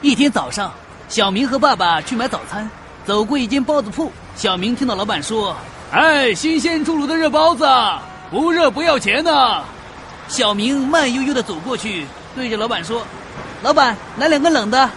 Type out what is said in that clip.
一天早上，小明和爸爸去买早餐，走过一间包子铺，小明听到老板说：“哎，新鲜出炉的热包子，不热不要钱呢。”小明慢悠悠的走过去，对着老板说：“老板，来两个冷的。”